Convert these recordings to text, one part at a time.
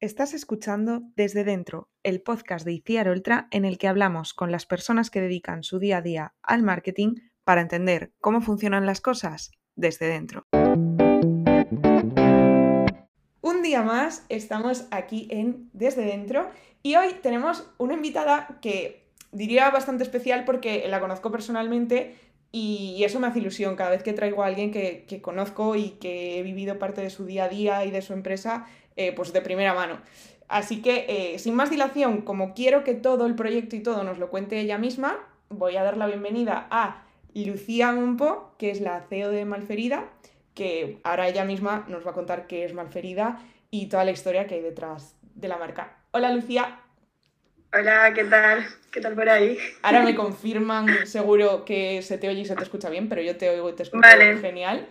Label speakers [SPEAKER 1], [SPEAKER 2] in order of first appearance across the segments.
[SPEAKER 1] Estás escuchando Desde Dentro, el podcast de ICIAR Ultra en el que hablamos con las personas que dedican su día a día al marketing para entender cómo funcionan las cosas desde dentro. Un día más estamos aquí en Desde Dentro y hoy tenemos una invitada que diría bastante especial porque la conozco personalmente y eso me hace ilusión cada vez que traigo a alguien que, que conozco y que he vivido parte de su día a día y de su empresa eh, pues de primera mano. Así que, eh, sin más dilación, como quiero que todo el proyecto y todo nos lo cuente ella misma, voy a dar la bienvenida a Lucía Mompo, que es la CEO de Malferida, que ahora ella misma nos va a contar qué es Malferida y toda la historia que hay detrás de la marca. Hola Lucía.
[SPEAKER 2] Hola, ¿qué tal? ¿Qué tal por ahí?
[SPEAKER 1] Ahora me confirman seguro que se te oye y se te escucha bien, pero yo te oigo y te escucho genial.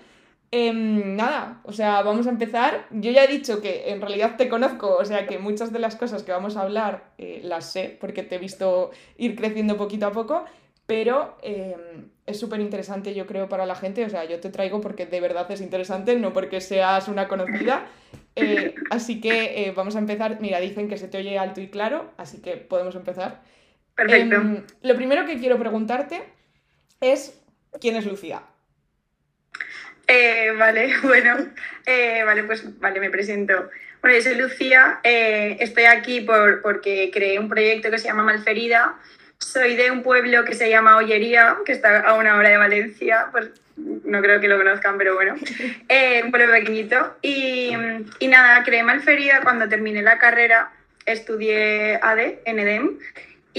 [SPEAKER 1] Em, nada, o sea, vamos a empezar. Yo ya he dicho que en realidad te conozco, o sea que muchas de las cosas que vamos a hablar eh, las sé porque te he visto ir creciendo poquito a poco, pero em, es súper interesante yo creo para la gente, o sea, yo te traigo porque de verdad es interesante, no porque seas una conocida. Eh, así que eh, vamos a empezar. Mira, dicen que se te oye alto y claro, así que podemos empezar.
[SPEAKER 2] Perfecto. Em,
[SPEAKER 1] lo primero que quiero preguntarte es, ¿quién es Lucía?
[SPEAKER 2] Eh, vale, bueno, eh, vale, pues vale, me presento. Bueno, yo soy Lucía, eh, estoy aquí por, porque creé un proyecto que se llama Malferida. Soy de un pueblo que se llama Ollería, que está a una hora de Valencia, pues no creo que lo conozcan, pero bueno, un pueblo pequeñito. Y, y nada, creé Malferida cuando terminé la carrera, estudié AD en EDEM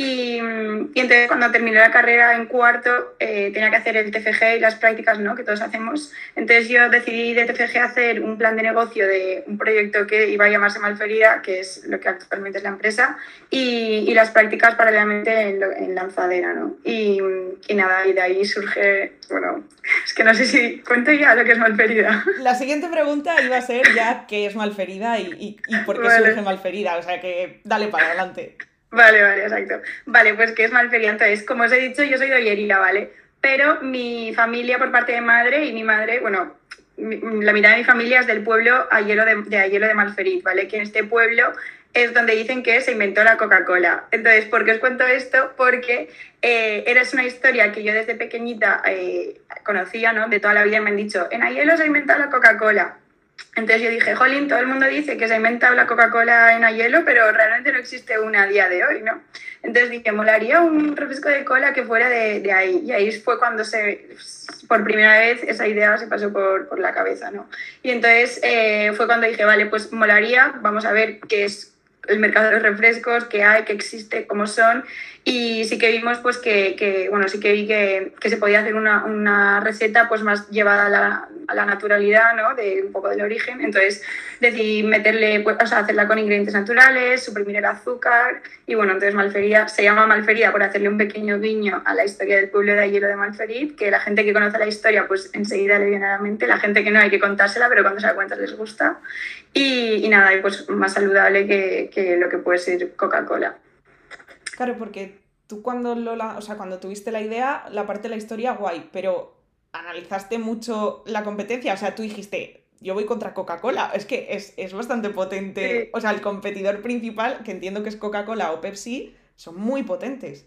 [SPEAKER 2] y, entonces cuando terminé la carrera en cuarto eh, tenía que hacer el TFG y las prácticas ¿no? que todos hacemos. Entonces yo decidí de TFG hacer un plan de negocio de un proyecto que iba a llamarse Malferida, que es lo que actualmente es la empresa, y, y las prácticas paralelamente en, en lanzadera. ¿no? Y, y, nada, y de ahí surge, bueno, es que no sé si cuento ya lo que es Malferida.
[SPEAKER 1] La siguiente pregunta iba a ser ya qué es Malferida y, y, por qué surge Malferida, o sea que dale para adelante.
[SPEAKER 2] Vale, vale, exacto. Vale, pues que es Malferida. Entonces, como os he dicho, yo soy de ¿vale? Pero mi familia por parte de madre y mi madre, bueno, la mitad de mi familia es del pueblo Ayelo de, de Ayelo de Malferit, ¿vale? Que en este pueblo es donde dicen que se inventó la Coca-Cola. Entonces, ¿por qué os cuento esto? Porque eh, era una historia que yo desde pequeñita eh, conocía, ¿no? De toda la vida me han dicho, en Ayelo se ha inventado la Coca-Cola. Entonces yo dije, jolín, todo el mundo dice que se ha inventado la Coca-Cola en hielo, pero realmente no existe una a día de hoy, ¿no? Entonces dije, molaría un refresco de cola que fuera de, de ahí. Y ahí fue cuando se, por primera vez esa idea se pasó por, por la cabeza, ¿no? Y entonces eh, fue cuando dije, vale, pues molaría, vamos a ver qué es el mercado de los refrescos, qué hay, qué existe, cómo son. Y sí que vimos pues que, que bueno, sí que vi que, que, se podía hacer una, una receta pues más llevada a la, a la naturalidad, ¿no? De un poco del origen. Entonces decidí meterle, pues, o sea, hacerla con ingredientes naturales, suprimir el azúcar y bueno, entonces Malferida se llama Malferida por hacerle un pequeño guiño a la historia del pueblo de Ayero de Malferit, que la gente que conoce la historia pues enseguida le viene a la mente, la gente que no hay que contársela, pero cuando se la cuentas les gusta. Y, y nada, pues más saludable que, que lo que puede ser Coca-Cola.
[SPEAKER 1] Claro, porque tú cuando, lo, o sea, cuando tuviste la idea, la parte de la historia, guay, pero analizaste mucho la competencia, o sea, tú dijiste, yo voy contra Coca-Cola, es que es, es, bastante potente, o sea, el competidor principal, que entiendo que es Coca-Cola o Pepsi, son muy potentes.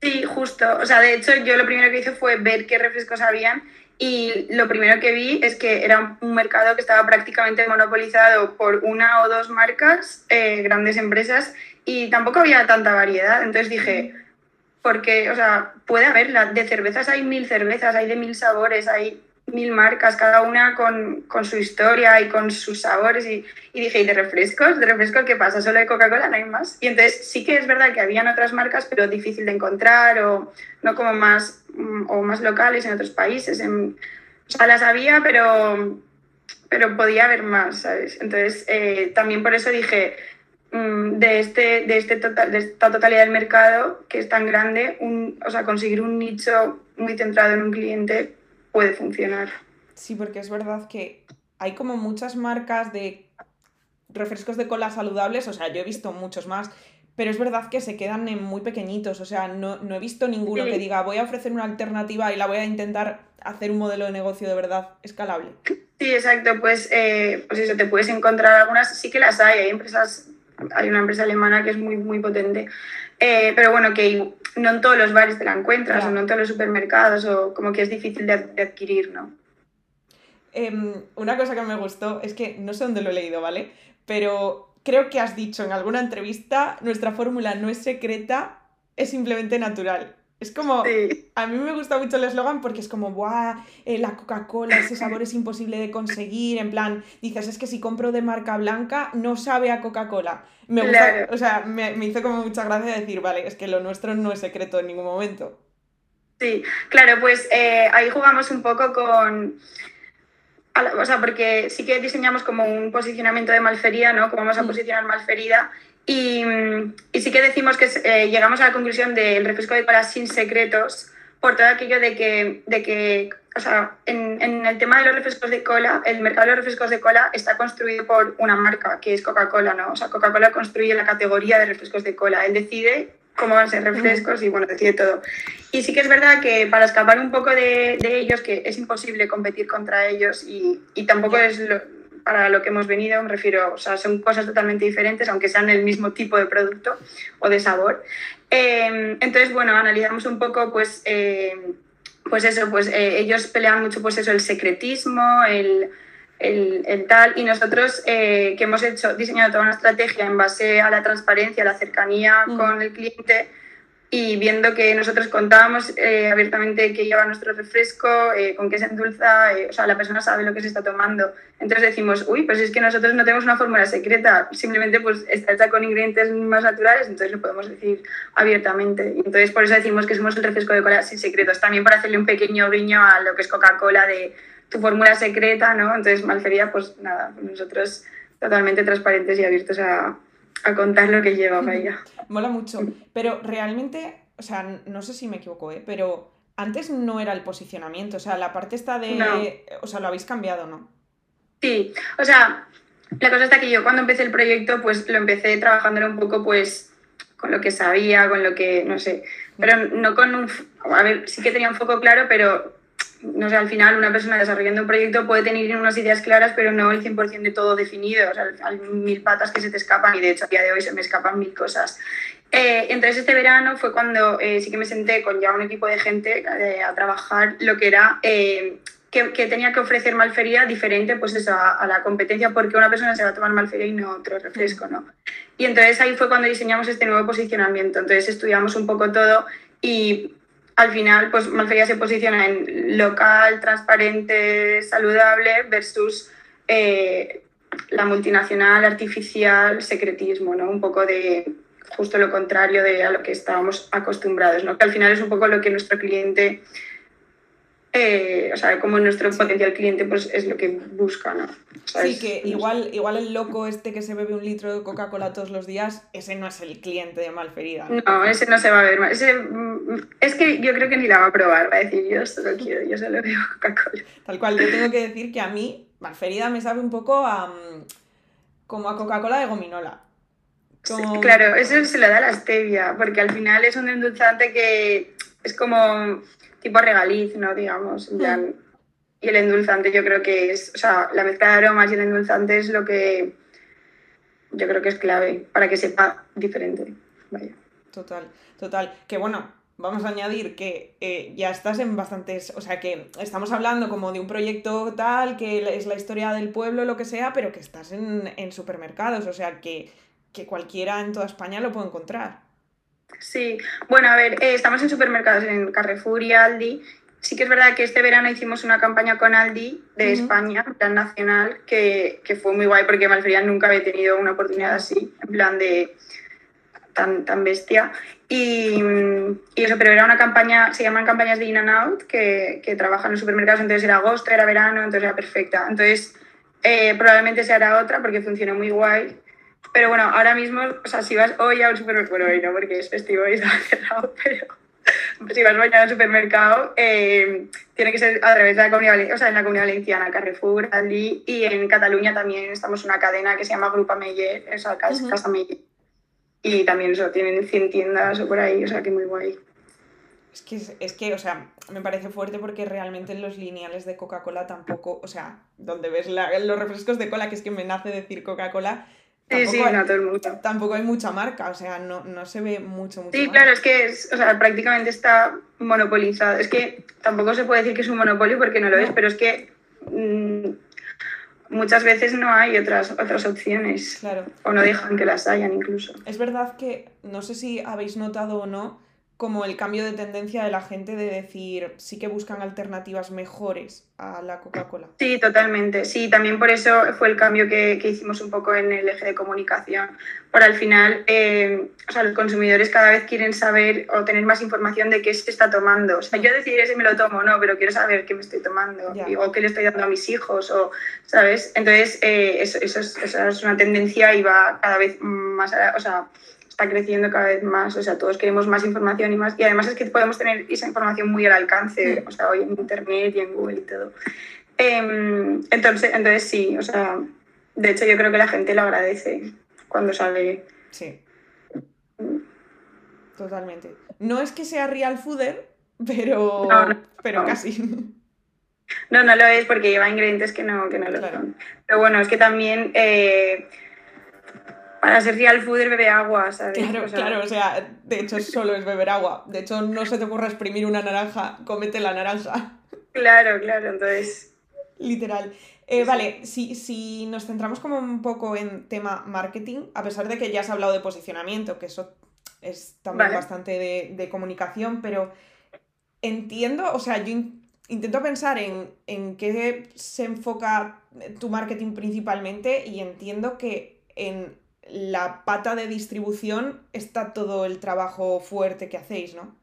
[SPEAKER 2] Sí, justo, o sea, de hecho yo lo primero que hice fue ver qué refrescos habían y lo primero que vi es que era un mercado que estaba prácticamente monopolizado por una o dos marcas, eh, grandes empresas, y tampoco había tanta variedad, entonces dije porque, o sea, puede haber, de cervezas hay mil cervezas, hay de mil sabores, hay mil marcas, cada una con, con su historia y con sus sabores. Y, y, dije, ¿y de refrescos? ¿De refrescos qué pasa? ¿Solo de Coca-Cola no hay más? Y entonces sí que es verdad que habían otras marcas, pero difícil de encontrar o no como más, o más locales en otros países. En, o sea, las había, pero, pero podía haber más, ¿sabes? Entonces eh, también por eso dije, Mm, de, este, de, este total, de esta totalidad del mercado que es tan grande, un, o sea, conseguir un nicho muy centrado en un cliente puede funcionar.
[SPEAKER 1] Sí, porque es verdad que hay como muchas marcas de refrescos de cola saludables, o sea, yo he visto muchos más, pero es verdad que se quedan en muy pequeñitos, o sea, no, no he visto ninguno que diga voy a ofrecer una alternativa y la voy a intentar hacer un modelo de negocio de verdad escalable.
[SPEAKER 2] Sí, exacto, pues, eh, pues eso, te puedes encontrar algunas, sí que las hay, hay empresas, hay una empresa alemana que es muy, muy potente, eh, pero bueno, que no en todos los bares te la encuentras, o no en todos los supermercados, o como que es difícil de, adquirir, ¿no?
[SPEAKER 1] Em, una cosa que me gustó es que no sé dónde lo he leído, ¿vale? Pero creo que has dicho en alguna entrevista, nuestra fórmula no es secreta, es simplemente natural. Es como, a mí me gusta mucho el eslogan porque es como, ¡buah! Eh, la Coca-Cola, ese sabor es imposible de conseguir. En plan, dices, es que si compro de marca blanca, no sabe a Coca-Cola. Me gusta, o sea, me, hizo como mucha gracia decir, vale, es que lo nuestro no es secreto en ningún momento.
[SPEAKER 2] Sí, claro, pues eh, ahí jugamos un poco con. O sea, porque sí que diseñamos como un posicionamiento de malfería, ¿no? Cómo vamos a mm. posicionar malferida y, sí que decimos que eh, llegamos a la conclusión del refresco de cola sin secretos por todo aquello de que, de que o sea, en, en, el tema de los refrescos de cola, el mercado de los refrescos de cola está construido por una marca, que es Coca-Cola, ¿no? O sea, Coca-Cola construye la categoría de refrescos de cola. Él decide cómo van a ser refrescos y, bueno, decide todo. Y sí que es verdad que para escapar un poco de, de ellos, que es imposible competir contra ellos y, y tampoco es lo, para lo que hemos venido, me refiero, o sea, son cosas totalmente diferentes, aunque sean el mismo tipo de producto o de sabor. Em, entonces, bueno, analizamos un poco, pues, em, pues eso, pues eh, ellos pelean mucho, pues eso, el secretismo, el, el, el tal, y nosotros eh, que hemos hecho, diseñado toda una estrategia en base a la transparencia, la cercanía mm. con el cliente, y viendo que nosotros contábamos eh, abiertamente qué lleva nuestro refresco, eh, con qué se endulza, eh, o sea, la persona sabe lo que se está tomando. Entonces decimos, uy, pues es que nosotros no tenemos una fórmula secreta, simplemente pues está hecha con ingredientes más naturales, entonces lo podemos decir abiertamente. Entonces por eso decimos que somos el refresco de cola sin secretos, también para hacerle un pequeño guiño a lo que es Coca-Cola de tu fórmula secreta, ¿no? Entonces Malfería, pues nada, nosotros totalmente transparentes y abiertos a, a contar lo que lleva para ella.
[SPEAKER 1] Mola mucho. Pero realmente, o sea, no sé si me equivoco, ¿eh? pero antes no era el posicionamiento. O sea, la parte está de. O sea, lo habéis cambiado, ¿no?
[SPEAKER 2] Sí, o sea, la cosa está que yo cuando empecé el proyecto, pues lo empecé trabajándolo un poco, pues con lo que sabía, con lo que, no sé, pero no con un, a ver, sí que tenía un foco claro, pero no sé, al final una persona desarrollando un proyecto puede tener unas ideas claras, pero no el 100% de todo definido. O sea, hay mil patas que se te escapan y de hecho a día de hoy se me escapan mil cosas. Eh, entonces este verano fue cuando eh, sí que me senté con ya un equipo de gente eh, a trabajar lo que era que, que, tenía que ofrecer Malfería diferente pues eso, a, a, la competencia porque una persona se va a tomar Malfería y no otro refresco, ¿no? Y entonces ahí fue cuando diseñamos este nuevo posicionamiento. Entonces estudiamos un poco todo y al final, pues Malferia se posiciona en local, transparente, saludable versus eh, la multinacional, artificial, secretismo, ¿no? Un poco de justo lo contrario de a lo que estábamos acostumbrados, ¿no? Que al final es un poco lo que nuestro cliente eh, o sea, como nuestro potencial cliente pues es lo que busca, ¿no?
[SPEAKER 1] sí, que igual, igual el loco este que se bebe un litro de Coca-Cola todos los días, ese no es el cliente de Malferida.
[SPEAKER 2] No, ese no se va a ver más. Mm, es que yo creo que ni la va a probar, va a decir, yo solo quiero, yo solo bebo Coca-Cola.
[SPEAKER 1] Tal cual, yo tengo que decir que a mí Malferida me sabe un poco a, mm, como a Coca-Cola de gominola.
[SPEAKER 2] claro, eso se lo da la stevia, porque al final es un endulzante que es como tipo regaliz, ¿no? Digamos, hmm. Y el endulzante yo creo que es, o sea, la mezcla de aromas y el endulzante es lo que yo creo que es clave para que sepa diferente. Vaya.
[SPEAKER 1] Total, total. Que bueno, vamos a añadir que eh, ya estás en bastantes, o sea que estamos hablando como de un proyecto tal, que es la historia del pueblo, lo que sea, pero que estás en, en supermercados, o sea que, que cualquiera en toda España lo puede encontrar.
[SPEAKER 2] Sí, bueno, a ver, eh, estamos en supermercados, en Carrefour y Aldi. Sí que es verdad que este verano hicimos una campaña con Aldi de España, en plan nacional, que, que, fue muy guay porque Malferia nunca había tenido una oportunidad así, en plan de tan, tan bestia. Y, y, eso, pero era una campaña, se llaman campañas de In and Out, que, que trabajan en supermercados, entonces era agosto, era verano, entonces era perfecta. Entonces, eh, probablemente se hará otra porque funcionó muy guay. Pero bueno, ahora mismo, o sea, si vas hoy a un supermercado, bueno, hoy no, porque es festivo y está cerrado, pero si vas mañana al supermercado, eh, tiene que ser a través de la comunidad, o sea, en la comunidad valenciana, Carrefour, Aldi, y en Cataluña también estamos una cadena que se llama Grupa Meyer, o sea, Casa, Meyer. Y también eso, tienen 100 tiendas o por ahí, o sea, que muy guay.
[SPEAKER 1] Es que, es que, o sea, me parece fuerte porque realmente en los lineales de Coca-Cola tampoco, o sea, donde ves los refrescos de cola, que es que me nace decir Coca-Cola,
[SPEAKER 2] Sí, sí, no, todo el mundo.
[SPEAKER 1] Tampoco hay mucha marca, o sea, no, no se ve mucho, mucho
[SPEAKER 2] Sí, claro, es que es, o sea, prácticamente está monopolizado. Es que tampoco se puede decir que es un monopolio porque no lo es, pero es que mm, muchas veces no hay otras, otras opciones.
[SPEAKER 1] Claro.
[SPEAKER 2] O no dejan que las hayan incluso.
[SPEAKER 1] Es verdad que, no sé si habéis notado o no, como el cambio de tendencia de la gente de decir sí que buscan alternativas mejores a la Coca-Cola.
[SPEAKER 2] Sí, totalmente. Sí, también por eso fue el cambio que, hicimos un poco en el eje de comunicación. Por al final, eh, o sea, los consumidores cada vez quieren saber o tener más información de qué se está tomando. O sea, yo decidiré si me lo tomo o no, pero quiero saber qué me estoy tomando o qué le estoy dando a mis hijos, o, ¿sabes? Entonces, eh, eso, eso, es, eso, es, una tendencia y va cada vez más, o sea, está creciendo cada vez más, o sea, todos queremos más información y más, y además es que podemos tener esa información muy al alcance, o sea, hoy en Internet y en Google y todo. Em, entonces, entonces sí, o sea, de hecho yo creo que la gente lo agradece cuando sale.
[SPEAKER 1] Sí. Totalmente. No es que sea real fooder, pero, pero casi.
[SPEAKER 2] No, no lo es porque lleva ingredientes que no, que no lo son. Pero bueno, es que también eh, para ser real food bebe agua, ¿sabes?
[SPEAKER 1] Claro, claro, o sea, de hecho solo es beber agua. De hecho, no se te ocurra exprimir una naranja, cómete la naranja.
[SPEAKER 2] Claro, claro, entonces.
[SPEAKER 1] Literal. Eh, vale, si, si nos centramos como un poco en tema marketing, a pesar de que ya has hablado de posicionamiento, que eso es también bastante de, de, comunicación, pero entiendo, o sea, yo intento pensar en, en qué se enfoca tu marketing principalmente y entiendo que en la pata de distribución está todo el trabajo fuerte que hacéis, ¿no?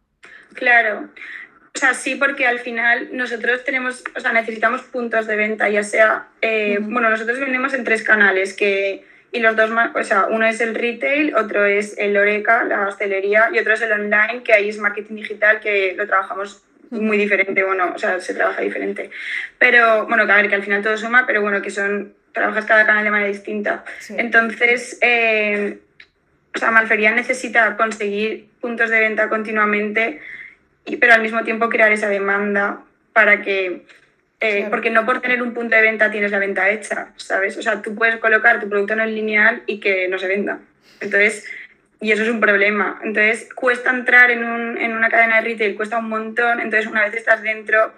[SPEAKER 2] Claro. O sea, sí, porque al final nosotros tenemos, o sea, necesitamos puntos de venta, ya sea, eh, bueno, nosotros vendemos en tres canales, que, y los dos más, o sea, uno es el retail, otro es el Oreca, la hostelería, y otro es el online, que ahí es marketing digital, que lo trabajamos muy diferente, bueno, o sea, se trabaja diferente. Pero, bueno, que a ver, que al final todo suma, pero bueno, que son trabajas cada canal de manera distinta. Entonces, eh, o sea, Malfería necesita conseguir puntos de venta continuamente, y, pero al mismo tiempo crear esa demanda para que... Eh, porque no por tener un punto de venta tienes la venta hecha, ¿sabes? O sea, tú puedes colocar tu producto en el lineal y que no se venda. Entonces, y eso es un problema. Entonces, cuesta entrar en, un, en una cadena de retail, cuesta un montón. Entonces, una vez estás dentro,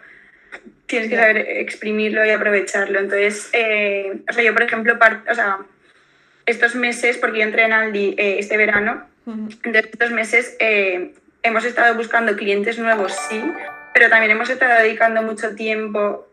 [SPEAKER 2] tienes que saber exprimirlo y aprovecharlo. Entonces, eh, o sea, yo, por ejemplo, o sea, estos meses, porque yo entré en Aldi eh, este verano, entonces estos meses eh, hemos estado buscando clientes nuevos, sí, pero también hemos estado dedicando mucho tiempo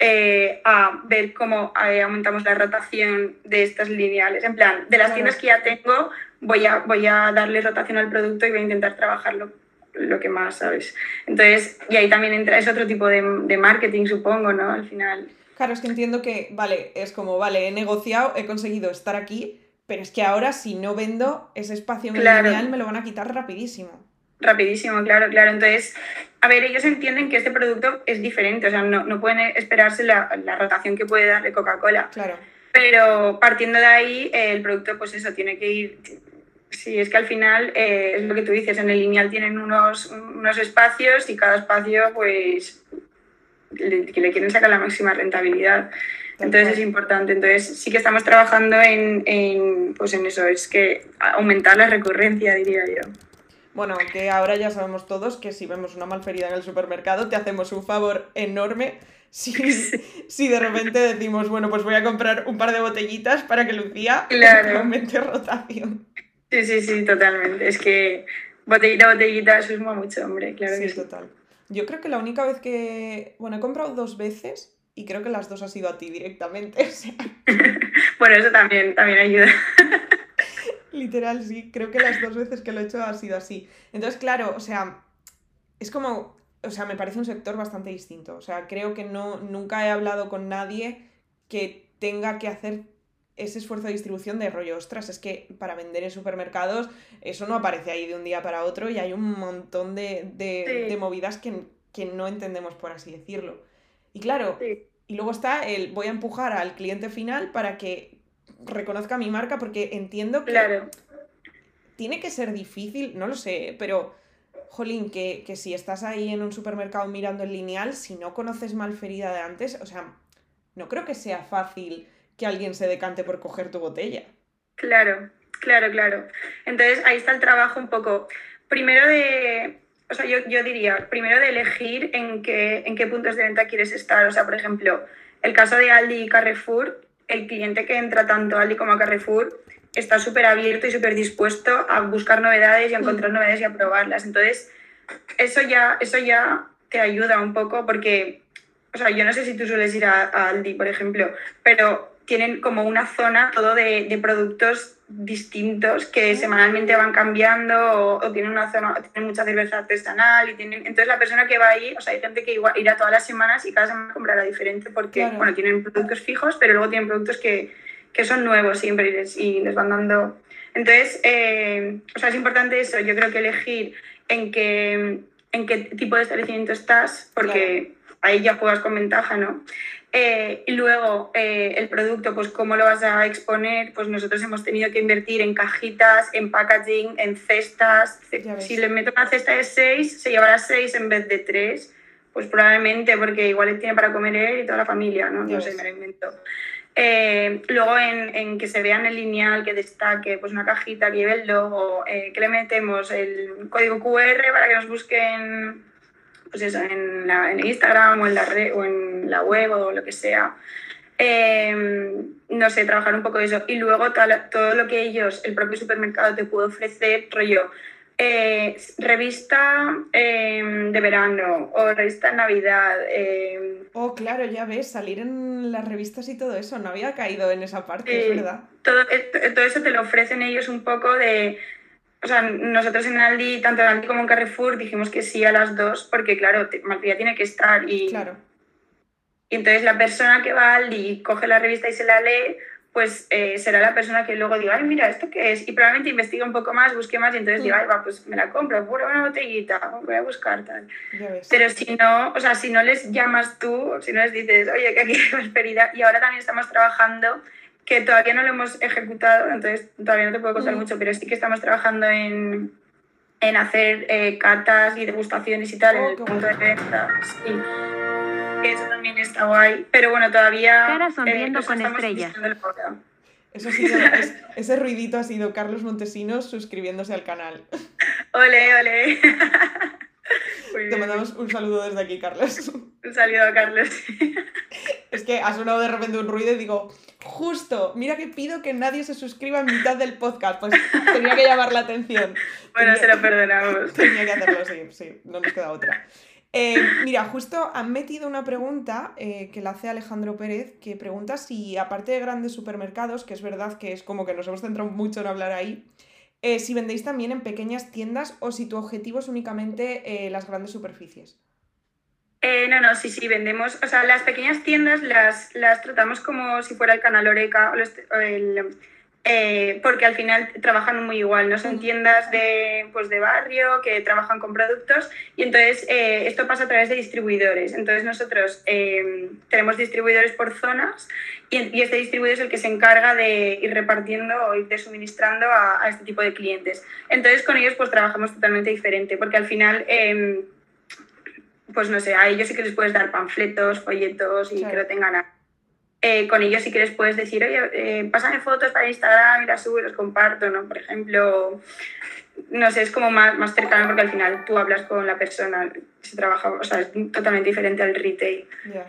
[SPEAKER 2] a ver cómo aumentamos la rotación de estas lineales. En plan, de las tiendas que ya tengo, voy a, voy a darle rotación al producto y voy a intentar trabajarlo lo que más, ¿sabes? Entonces, y ahí también entra, es otro tipo de, marketing, supongo, ¿no? Al final.
[SPEAKER 1] Claro, es que entiendo que, vale, es como, vale, he negociado, he conseguido estar aquí, pero es que ahora si no vendo ese espacio en me lo van a quitar rapidísimo.
[SPEAKER 2] Rapidísimo, claro, claro. Entonces, a ver, ellos entienden que este producto es diferente, o sea, no, no pueden esperarse la, la rotación que puede darle Coca-Cola.
[SPEAKER 1] Claro.
[SPEAKER 2] Pero partiendo de ahí, el producto, pues eso, tiene que ir, Sí, es que al final eh, es lo que tú dices, en el lineal tienen unos, unos espacios y cada espacio pues le, le quieren sacar la máxima rentabilidad. Entonces es importante. Entonces sí que estamos trabajando en, en, pues en eso, es que aumentar la recurrencia, diría yo.
[SPEAKER 1] Bueno, que ahora ya sabemos todos que si vemos una malferida en el supermercado te hacemos un favor enorme si, si de repente decimos, bueno, pues voy a comprar un par de botellitas para que Lucía
[SPEAKER 2] claro.
[SPEAKER 1] aumente rotación.
[SPEAKER 2] Sí, sí, sí, totalmente. Es que botellita, botellita suma mucho, hombre, claro
[SPEAKER 1] sí,
[SPEAKER 2] que sí.
[SPEAKER 1] total. Yo creo que la única vez que. Bueno, he comprado dos veces y creo que las dos ha sido a ti directamente.
[SPEAKER 2] bueno, eso también, también ayuda.
[SPEAKER 1] Literal, sí. Creo que las dos veces que lo he hecho ha sido así. Entonces, claro, o sea, es como. O sea, me parece un sector bastante distinto. O sea, creo que no, nunca he hablado con nadie que tenga que hacer ese esfuerzo de distribución de rollo, ostras, es que para vender en supermercados eso no aparece ahí de un día para otro y hay un montón de, movidas que, no entendemos, por así decirlo. Y claro, y luego está el voy a empujar al cliente final para que reconozca mi marca porque entiendo que
[SPEAKER 2] claro.
[SPEAKER 1] tiene que ser difícil, no lo sé, pero jolín, que, que si estás ahí en un supermercado mirando el lineal, si no conoces Malferida de antes, o sea, no creo que sea fácil que alguien se decante por coger tu botella.
[SPEAKER 2] Claro, claro, claro. Entonces ahí está el trabajo un poco, primero de, o sea, yo, yo diría, primero de elegir en qué, en qué puntos de venta quieres estar. O sea, por ejemplo, el caso de Aldi y Carrefour, el cliente que entra tanto a Aldi como a Carrefour está súper abierto y súper dispuesto a buscar novedades y a encontrar novedades y a probarlas. Entonces, eso ya, eso ya te ayuda un poco porque, o sea, yo no sé si tú sueles ir a, a Aldi, por ejemplo, pero tienen como una zona todo de, de productos distintos que semanalmente van cambiando o, o, tienen una zona, tienen mucha cerveza artesanal y tienen, entonces la persona que va ahí, o sea, hay gente que igual irá todas las semanas y cada semana comprará diferente porque,
[SPEAKER 1] Claro.
[SPEAKER 2] bueno, tienen productos fijos, pero luego tienen productos que, que son nuevos siempre y les, y les van dando. Entonces, eh, o sea, es importante eso, yo creo que elegir en qué, en qué tipo de establecimiento estás, porque ahí ya juegas con ventaja, ¿no? Eh, y luego eh, el producto, pues cómo lo vas a exponer, pues nosotros hemos tenido que invertir en cajitas, en packaging, en cestas. Si le meto una cesta de 6, se llevará 6 en vez de 3, pues probablemente porque igual tiene para comer él y toda la familia, ¿no?
[SPEAKER 1] Ya
[SPEAKER 2] No sé, me lo invento. Eh, luego en, en que se vea en el lineal, que destaque, pues una cajita que lleve el logo, eh, que le metemos el código QR para que nos busquen pues eso, en, la, en Instagram o en la red o en la web o lo que sea. Eh, no sé, trabajar un poco de eso. Y luego todo, todo lo que ellos, el propio supermercado te puede ofrecer, rollo, eh, revista eh, de verano o revista de Navidad. eh,
[SPEAKER 1] Oh, claro, ya ves, salir en las revistas y todo eso, no había caído en esa parte, es verdad.
[SPEAKER 2] todo, esto- todo eso te lo ofrecen ellos un poco de... O sea, nosotros en Aldi, tanto en Aldi como en Carrefour, dijimos que sí a las dos, porque claro, Malpilla tiene que estar y,
[SPEAKER 1] Claro,
[SPEAKER 2] y entonces la persona que va a Aldi y coge la revista y se la lee, pues eh, será la persona que luego diga, ay, mira, ¿esto qué es? Y probablemente investigue un poco más, busque más y entonces
[SPEAKER 1] Mm.
[SPEAKER 2] diga, ay, va, pues me la compro, por una botellita, voy a buscar tal. Pero si no, o sea, si no les llamas tú, si no les dices, oye, que aquí hay prosperidad, y ahora también estamos trabajando, que todavía no lo hemos ejecutado, entonces todavía no te puedo contar
[SPEAKER 1] Mm.
[SPEAKER 2] mucho, pero sí que estamos trabajando en, en hacer eh, catas y degustaciones y tal
[SPEAKER 1] Oh,
[SPEAKER 2] en el
[SPEAKER 1] qué
[SPEAKER 2] punto de venta. Sí. Que Eso también está guay, pero bueno, todavía...
[SPEAKER 3] Cara sonriendo
[SPEAKER 2] eso
[SPEAKER 3] con
[SPEAKER 2] estamos
[SPEAKER 3] estrellas.
[SPEAKER 1] Eso ha sido- es- ese ruidito ha sido Carlos Montesinos suscribiéndose al canal.
[SPEAKER 2] Ole, ole. Muy
[SPEAKER 1] Te
[SPEAKER 2] bien.
[SPEAKER 1] mandamos un saludo desde aquí, Carlos.
[SPEAKER 2] Un saludo a Carlos.
[SPEAKER 1] Es que ha sonado de repente un ruido y digo, justo, mira que pido que nadie se suscriba en mitad del podcast. Pues tenía que llamar la atención.
[SPEAKER 2] Bueno,
[SPEAKER 1] Tenía-
[SPEAKER 2] se lo perdonamos.
[SPEAKER 1] Tenía que hacerlo, sí, sí, no nos queda otra. Eh, mira, justo han metido una pregunta eh, que la hace Alejandro Pérez, que pregunta si, aparte de grandes supermercados, que es verdad que es como que nos hemos centrado mucho en hablar ahí, eh, si vendéis también en pequeñas tiendas o si tu objetivo es únicamente eh, las grandes superficies.
[SPEAKER 2] Eh, no, no, sí, sí, vendemos. O sea, las pequeñas tiendas las, las tratamos como si fuera el canal Oreca o los- o el, eh, porque al final trabajan muy igual, ¿no? Son tiendas de, pues, de barrio que trabajan con productos y entonces eh, esto pasa a través de distribuidores. Entonces nosotros eh, tenemos distribuidores por zonas y, este distribuidor es el que se encarga de ir repartiendo o ir suministrando a, a este tipo de clientes. Entonces con ellos pues trabajamos totalmente diferente porque al final... em, pues no sé, a ellos sí que les puedes dar panfletos, folletos y
[SPEAKER 1] Claro.
[SPEAKER 2] que lo tengan a- eh, con ellos sí que les puedes decir, oye, eh, pásame fotos para Instagram y las subo y los comparto, ¿no? Por ejemplo, no sé, es como más, más cercano porque al final tú hablas con la persona, se trabaja, o sea, es totalmente diferente al retail.
[SPEAKER 1] Ya.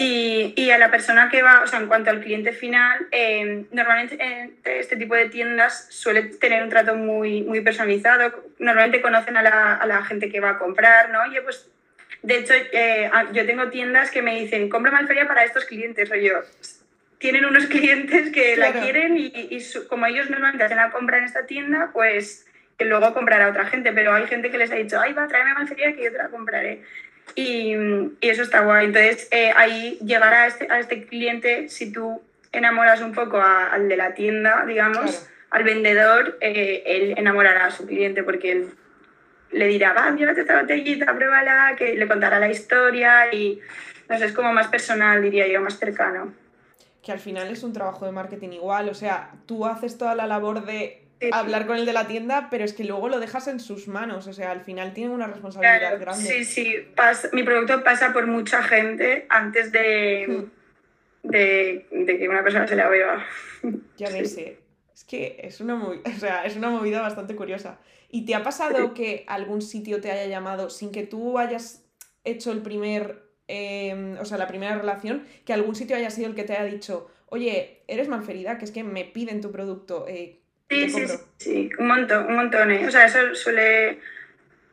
[SPEAKER 2] Y, y a la persona que va, o sea, en cuanto al cliente final, eh, normalmente en este tipo de tiendas suele tener un trato muy, muy personalizado. Normalmente conocen a la, a la gente que va a comprar, ¿no? Oye, pues, de hecho, eh, a- yo tengo tiendas que me dicen, compra Malferia para estos clientes, o yo, tienen unos clientes que
[SPEAKER 1] Claro.
[SPEAKER 2] la quieren y, y- su- como ellos normalmente hacen la compra en esta tienda, pues que luego comprará a otra gente, pero hay gente que les ha dicho, ay, va, tráeme Malferia que yo te la compraré. Y, y eso está guay. Entonces, eh, ahí llegar a este, a este cliente, si tú enamoras un poco a- al de la tienda, digamos,
[SPEAKER 1] Claro.
[SPEAKER 2] al vendedor, eh, él enamorará a su cliente porque él le dirá, va, llévate esta botellita, pruébala, que le contará la historia y, no sé, es como más personal, diría yo, más cercano.
[SPEAKER 1] Que al final es un trabajo de marketing igual, o sea, tú haces toda la labor de hablar con el de la tienda, pero es que luego lo dejas en sus manos, o sea, al final tienen una responsabilidad grande.
[SPEAKER 2] Sí, sí, mi producto pasa por mucha gente antes de, hmm. de, que una persona se la vea.
[SPEAKER 1] Ya ves, eh. es que es una, o sea, es una movida bastante curiosa. ¿Y te ha pasado que algún sitio te haya llamado sin que tú hayas hecho el primer, em, o sea, la primera relación, que algún sitio haya sido el que te haya dicho, oye, eres malferida, que es que me piden tu producto, eh,
[SPEAKER 2] Sí, sí, sí, un montón, un montón. ¿eh? O sea, eso suele,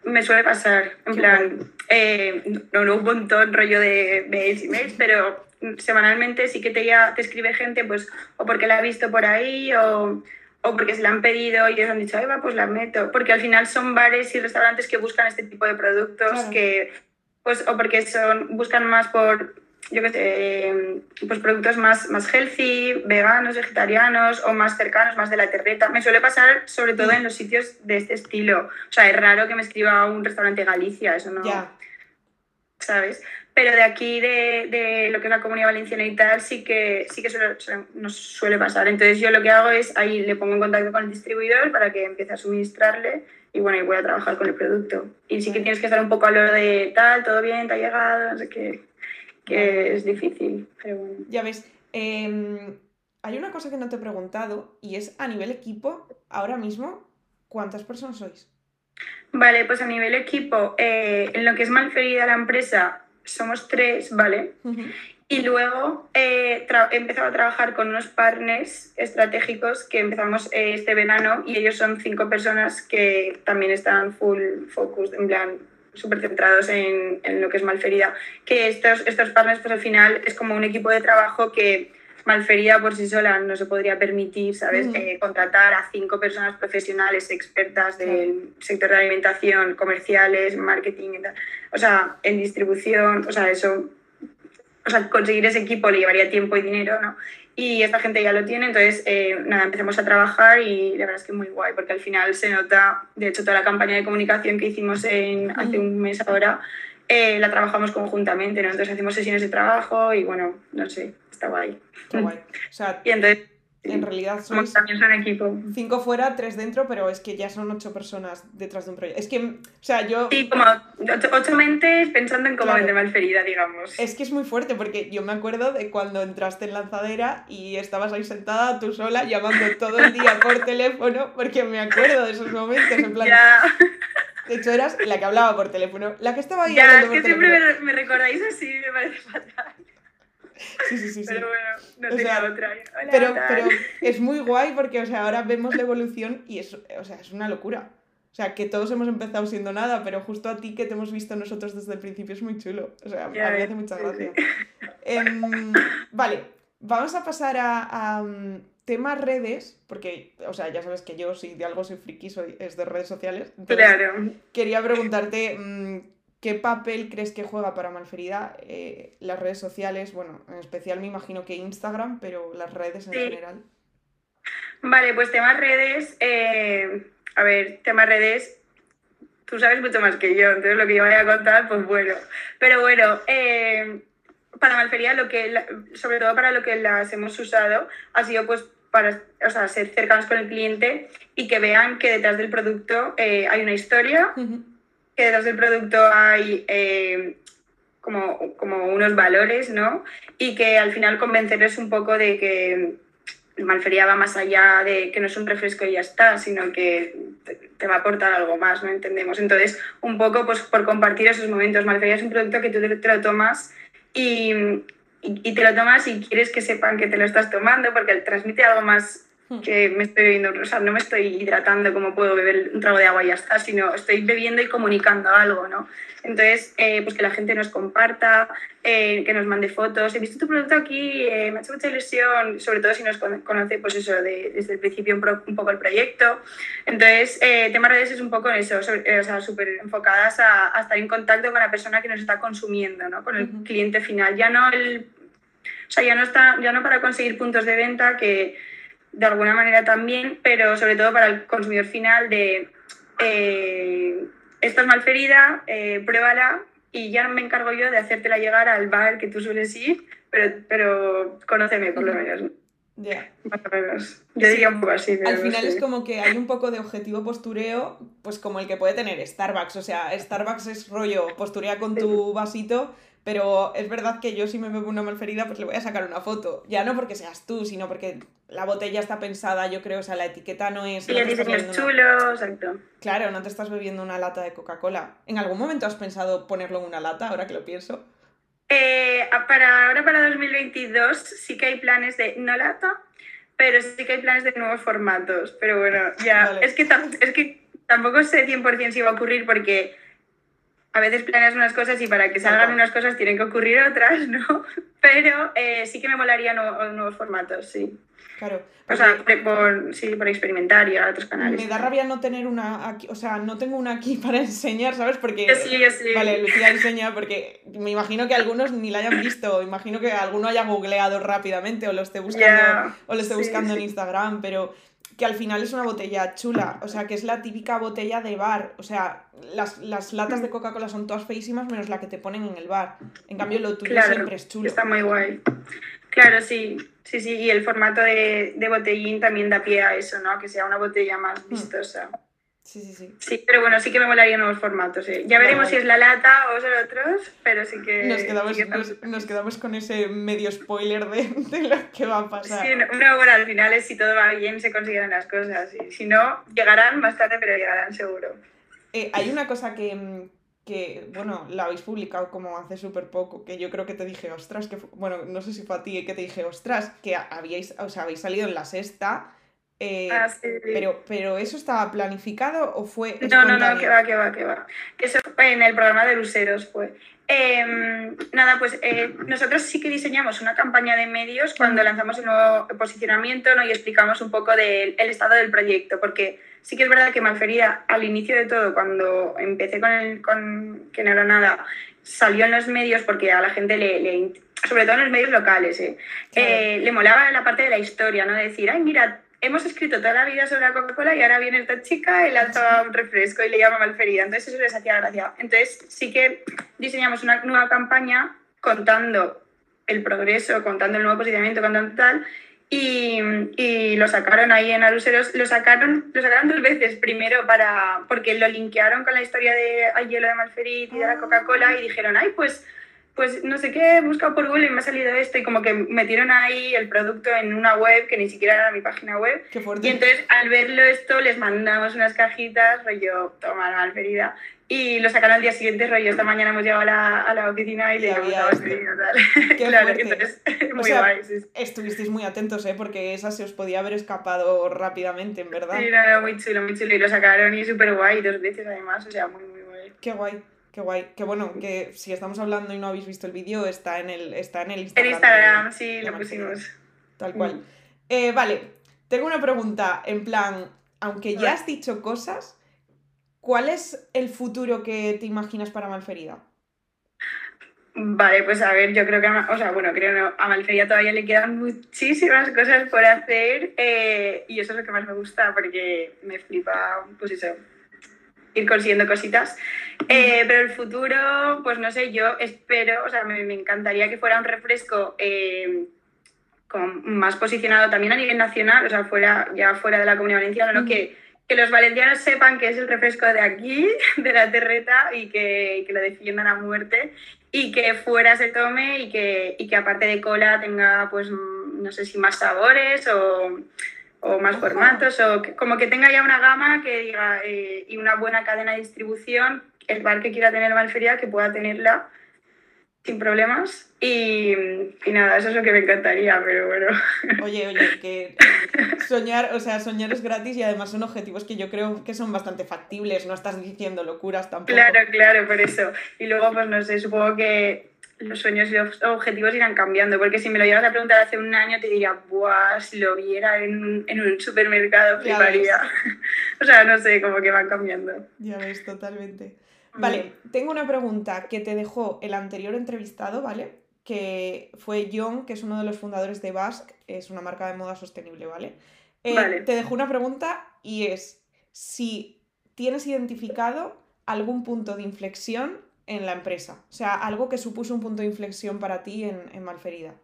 [SPEAKER 2] me suele pasar. En plan, eh, no, no un montón rollo de mails y mails, pero semanalmente sí que te, ya, te escribe gente, pues, o porque la ha visto por ahí, o, o porque se la han pedido y ellos han dicho, ay, va, pues la meto. Porque al final son bares y restaurantes que buscan este tipo de productos, que, pues, o porque son, buscan más por yo qué sé, pues productos más, más healthy, veganos, vegetarianos o más cercanos, más de la terreta. Me suele pasar sobre todo en los sitios de este estilo. O sea, es raro que me escriba un restaurante Galicia, eso no. ¿Sabes? Pero de aquí, de, de, lo que es la comunidad valenciana y tal, sí que, sí que suele, nos suele pasar. Entonces yo lo que hago es ahí le pongo en contacto con el distribuidor para que empiece a suministrarle y bueno, y voy a trabajar con el producto. Y sí que tienes que estar un poco a lo de tal, todo bien, te ha llegado, no sé qué que es difícil, pero bueno.
[SPEAKER 1] Ya ves, em, hay una cosa que no te he preguntado y es a nivel equipo, ahora mismo, ¿cuántas personas sois?
[SPEAKER 2] Vale, pues a nivel equipo, eh, en lo que es Malferida la empresa, somos tres, ¿vale? Y luego eh, he empezado a trabajar con unos partners estratégicos que empezamos eh, este verano y ellos son cinco personas que también están full focus, en plan, súper centrados en, en, lo que es Malferida, que estos, estos partners pues al final es como un equipo de trabajo que Malferida por sí sola no se podría permitir, ¿sabes? Eh, contratar a cinco personas profesionales, expertas del sector de alimentación, comerciales, marketing, y tal. o sea, en distribución, o sea, eso, o sea, conseguir ese equipo le llevaría tiempo y dinero, ¿no? Y esta gente ya lo tiene, entonces eh, nada, empezamos a trabajar y la verdad es que muy guay, porque al final se nota, de hecho, toda la campaña de comunicación que hicimos en, hace un mes ahora, eh, la trabajamos conjuntamente, ¿no? Entonces hacemos sesiones de trabajo y bueno, no sé, está guay.
[SPEAKER 1] Está guay. O sea, y entonces en realidad
[SPEAKER 2] son también son equipo.
[SPEAKER 1] Cinco fuera, tres dentro, pero es que ya son ocho personas detrás de un proyecto. Es que, o sea, yo...
[SPEAKER 2] Sí, como ocho, mentes pensando en cómo vender malferida, digamos.
[SPEAKER 1] Es que es muy fuerte, porque yo me acuerdo de cuando entraste en lanzadera y estabas ahí sentada tú sola llamando todo el día por teléfono, porque me acuerdo de esos momentos, en plan... De hecho, eras la que hablaba por teléfono, la que estaba ahí
[SPEAKER 2] ya, es que siempre me, me recordáis así, me parece fatal.
[SPEAKER 1] Sí, sí, sí.
[SPEAKER 2] Pero bueno, no tenía otra.
[SPEAKER 1] pero, pero es muy guay porque, o sea, ahora vemos la evolución y es, o sea, es una locura. O sea, que todos hemos empezado siendo nada, pero justo a ti que te hemos visto nosotros desde el principio es muy chulo. O sea, a mí me hace mucha gracia. Em, vale, vamos a pasar a, mm, temas redes, porque, o sea, ya sabes que yo si de algo soy friki, soy, es de redes sociales.
[SPEAKER 2] claro.
[SPEAKER 1] Quería preguntarte mm, ¿Qué papel crees que juega para Malferida eh, las redes sociales? Bueno, en especial me imagino que Instagram, pero las redes en general.
[SPEAKER 2] Vale, pues temas redes, eh, a ver, temas redes, tú sabes mucho más que yo, entonces lo que yo vaya a contar, pues bueno. Pero bueno, eh, para Malferida, lo que, sobre todo para lo que las hemos usado, ha sido pues para o sea, ser cercanos con el cliente y que vean que detrás del producto hay una historia que detrás del producto hay eh, como, como, unos valores, ¿no? Y que al final convencerles un poco de que el Malfería va más allá de que no es un refresco y ya está, sino que te va a aportar algo más, ¿no? Entendemos. Entonces, un poco pues, por compartir esos momentos. Malfería es un producto que tú te lo tomas y, y, te lo tomas y quieres que sepan que te lo estás tomando porque transmite algo más. Que me estoy bebiendo, o sea, no me estoy hidratando como puedo beber un trago de agua y ya está, sino estoy bebiendo y comunicando algo, ¿no? Entonces, eh, pues que la gente nos comparta, eh, que nos mande fotos. He visto tu producto aquí, eh, me ha hecho mucha ilusión, sobre todo si nos conoce, pues eso, desde el principio un, poco el proyecto. Entonces, tema redes es un poco eso, o sea, súper enfocadas a, a, estar en contacto con la persona que nos está consumiendo, ¿no? Con el cliente final. Ya no el... O sea, ya no, está, ya no para conseguir puntos de venta que de alguna manera también, pero sobre todo para el consumidor final de eh, esta es malferida, eh, pruébala y ya me encargo yo de hacértela llegar al bar que tú sueles ir, pero, pero conóceme por lo menos.
[SPEAKER 1] Ya.
[SPEAKER 2] Más o menos. Yo diría un poco así. Pero
[SPEAKER 1] Al
[SPEAKER 2] no
[SPEAKER 1] final
[SPEAKER 2] sé.
[SPEAKER 1] es como que hay un poco de objetivo postureo, pues como el que puede tener Starbucks. O sea, Starbucks es rollo, posturea con tu vasito, pero es verdad que yo si me bebo una malferida, pues le voy a sacar una foto. Ya no porque seas tú, sino porque la botella está pensada, yo creo, o sea, la etiqueta no es...
[SPEAKER 2] Y
[SPEAKER 1] no
[SPEAKER 2] el diseño es
[SPEAKER 1] una-
[SPEAKER 2] chulo, exacto.
[SPEAKER 1] Claro, no te estás bebiendo una lata de Coca-Cola. ¿En algún momento has pensado ponerlo en una lata, ahora que lo pienso?
[SPEAKER 2] Eh, para ahora, para 2022, sí que hay planes de no lata, pero sí que hay planes de nuevos formatos. Pero bueno, ya.
[SPEAKER 1] Vale.
[SPEAKER 2] Es, que es que tampoco sé 100% si va a ocurrir porque a veces planeas unas cosas y para que salgan unas cosas tienen que ocurrir otras, ¿no? Pero eh, sí que me molaría nuevos, nuevos formatos, sí.
[SPEAKER 1] Claro.
[SPEAKER 2] O sea, por, por- sí, por experimentar y a otros canales.
[SPEAKER 1] Me da rabia no tener una aquí, o sea, no tengo una aquí para enseñar, ¿sabes? Porque...
[SPEAKER 2] Yo sí, yo sí.
[SPEAKER 1] Vale, Lucía enseña porque me imagino que algunos ni la hayan visto, imagino que alguno haya googleado rápidamente o lo esté buscando, o lo esté
[SPEAKER 2] sí,
[SPEAKER 1] buscando en. Instagram, pero que al final es una botella chula, o sea, que es la típica botella de bar, o sea, las, las latas
[SPEAKER 2] Mm.
[SPEAKER 1] de Coca-Cola son todas feísimas menos la que te ponen en el bar. En cambio, lo tuyo
[SPEAKER 2] Claro,
[SPEAKER 1] siempre es chulo.
[SPEAKER 2] Está muy guay. Claro, sí, sí, sí. Y el formato de, de botellín también da pie a eso, ¿no? Que sea una botella
[SPEAKER 1] Mm.
[SPEAKER 2] más vistosa.
[SPEAKER 1] Sí, sí, sí.
[SPEAKER 2] Sí, pero bueno, sí que me molaría nuevos formatos. ¿eh? Ya veremos
[SPEAKER 1] Vale.
[SPEAKER 2] si es la lata o son otros, pero sí que.
[SPEAKER 1] Nos quedamos,
[SPEAKER 2] sí que
[SPEAKER 1] nos, nos quedamos con ese medio spoiler de, de lo que va a pasar.
[SPEAKER 2] Sí, no, no, bueno, al final es si todo va bien se consiguen las cosas. Y si no, llegarán más tarde, pero llegarán seguro.
[SPEAKER 1] Eh, hay una cosa que, mm, que, bueno, la habéis publicado como hace súper poco, que yo creo que te dije, ostras, que bueno, no sé si fue a ti que te dije, ostras, que habíais, o sea, habéis salido en la sexta, eh,
[SPEAKER 2] Ah, sí.
[SPEAKER 1] pero, pero ¿eso estaba planificado o fue
[SPEAKER 2] No, no, no, que va, que va, que va. Eso fue en el programa de Luceros fue. Em, nada, pues eh, nosotros sí que diseñamos una campaña de medios cuando lanzamos el nuevo posicionamiento ¿no? y explicamos un poco del el estado del proyecto, porque sí que es verdad que Malferida, al inicio de todo, cuando empecé con, el, con que no era nada, salió en los medios porque a la gente le, le- sobre todo en los medios locales, ¿eh? Eh, le molaba la parte de la historia, ¿no? De decir, ay, mira, hemos escrito toda la vida sobre la Coca-Cola y ahora viene esta chica y lanza un refresco y le llama Malferida. Entonces eso les hacía gracia. Entonces sí que diseñamos una nueva campaña contando el progreso, contando el nuevo posicionamiento, contando tal. Y, y lo sacaron ahí en Aluseros, lo sacaron, lo sacaron dos veces. Primero para, porque lo linkearon con la historia de hielo de Malferit y de la Coca-Cola y dijeron, ay, pues pues no sé qué, he buscado por Google y me ha salido esto y como que metieron ahí el producto en una web que ni siquiera era mi página web.
[SPEAKER 1] Qué fuerte.
[SPEAKER 2] Y entonces al verlo esto les mandamos unas cajitas, rollo, toma malferida. Y lo sacaron al día siguiente, rollo, esta mañana hemos llegado a la, a la oficina y le
[SPEAKER 1] esto.
[SPEAKER 2] Malferida, tal.
[SPEAKER 1] Qué
[SPEAKER 2] claro,
[SPEAKER 1] fuerte.
[SPEAKER 2] entonces, muy
[SPEAKER 1] sea,
[SPEAKER 2] guay, sí.
[SPEAKER 1] Estuvisteis muy atentos, ¿eh? Porque esa se os podía haber escapado rápidamente, en verdad.
[SPEAKER 2] Sí, no, no, muy chulo, muy chulo. Y lo sacaron y súper guay, dos veces además, o sea, muy, muy guay.
[SPEAKER 1] Qué guay, qué guay. Que bueno, que si estamos hablando y no habéis visto el vídeo, está en el, está en el
[SPEAKER 2] En
[SPEAKER 1] Instagram.
[SPEAKER 2] Instagram,
[SPEAKER 1] de-
[SPEAKER 2] sí,
[SPEAKER 1] de
[SPEAKER 2] lo
[SPEAKER 1] Malferida.
[SPEAKER 2] pusimos.
[SPEAKER 1] Tal cual.
[SPEAKER 2] Mm.
[SPEAKER 1] Eh, vale, tengo una pregunta, en plan, aunque ya has dicho cosas, ¿cuál es el futuro que te imaginas para Malferida?
[SPEAKER 2] Vale, pues a ver, yo creo que, o sea, bueno, creo no, a Malferia todavía le quedan muchísimas cosas por hacer eh, y eso es lo que más me gusta porque me flipa, pues eso, ir consiguiendo cositas. Eh, pero el futuro, pues no sé, yo espero, o sea, me, me encantaría que fuera un refresco eh, con- más posicionado también a nivel nacional, o sea, fuera, ya fuera de la comunidad valenciana, ¿no? Que, que los valencianos sepan que es el refresco de aquí, de la terreta, y que, y que lo defiendan a muerte y que fuera se tome y que, y que aparte de cola tenga, pues, no sé si más sabores o, o más
[SPEAKER 1] Ojo.
[SPEAKER 2] formatos, o que- como que tenga ya una gama que diga, eh, y una buena cadena de distribución, el bar que quiera tener Malferia, que pueda tenerla sin problemas. Y, y nada, eso es lo que me encantaría, pero bueno.
[SPEAKER 1] Oye, oye, que soñar, o sea, soñar es gratis y además son objetivos que yo creo que son bastante factibles, no estás diciendo locuras tampoco.
[SPEAKER 2] Claro, claro, por eso. Y luego, pues no sé, supongo que los sueños y los objetivos irán cambiando, porque si me lo llevas a preguntar hace un año te diría, buah, si lo viera en, un- en un supermercado, fliparía. o sea, no sé, como que van cambiando.
[SPEAKER 1] Ya ves, totalmente.
[SPEAKER 2] Mm.
[SPEAKER 1] Vale, tengo una pregunta que te dejó el anterior entrevistado, ¿vale? Que fue John, que es uno de los fundadores de Basque, es una marca de moda sostenible, ¿vale? Eh,
[SPEAKER 2] Vale.
[SPEAKER 1] Te dejó una pregunta y es si tienes identificado algún punto de inflexión en la empresa, o sea, algo que supuso un punto de inflexión para ti en, en Malferida.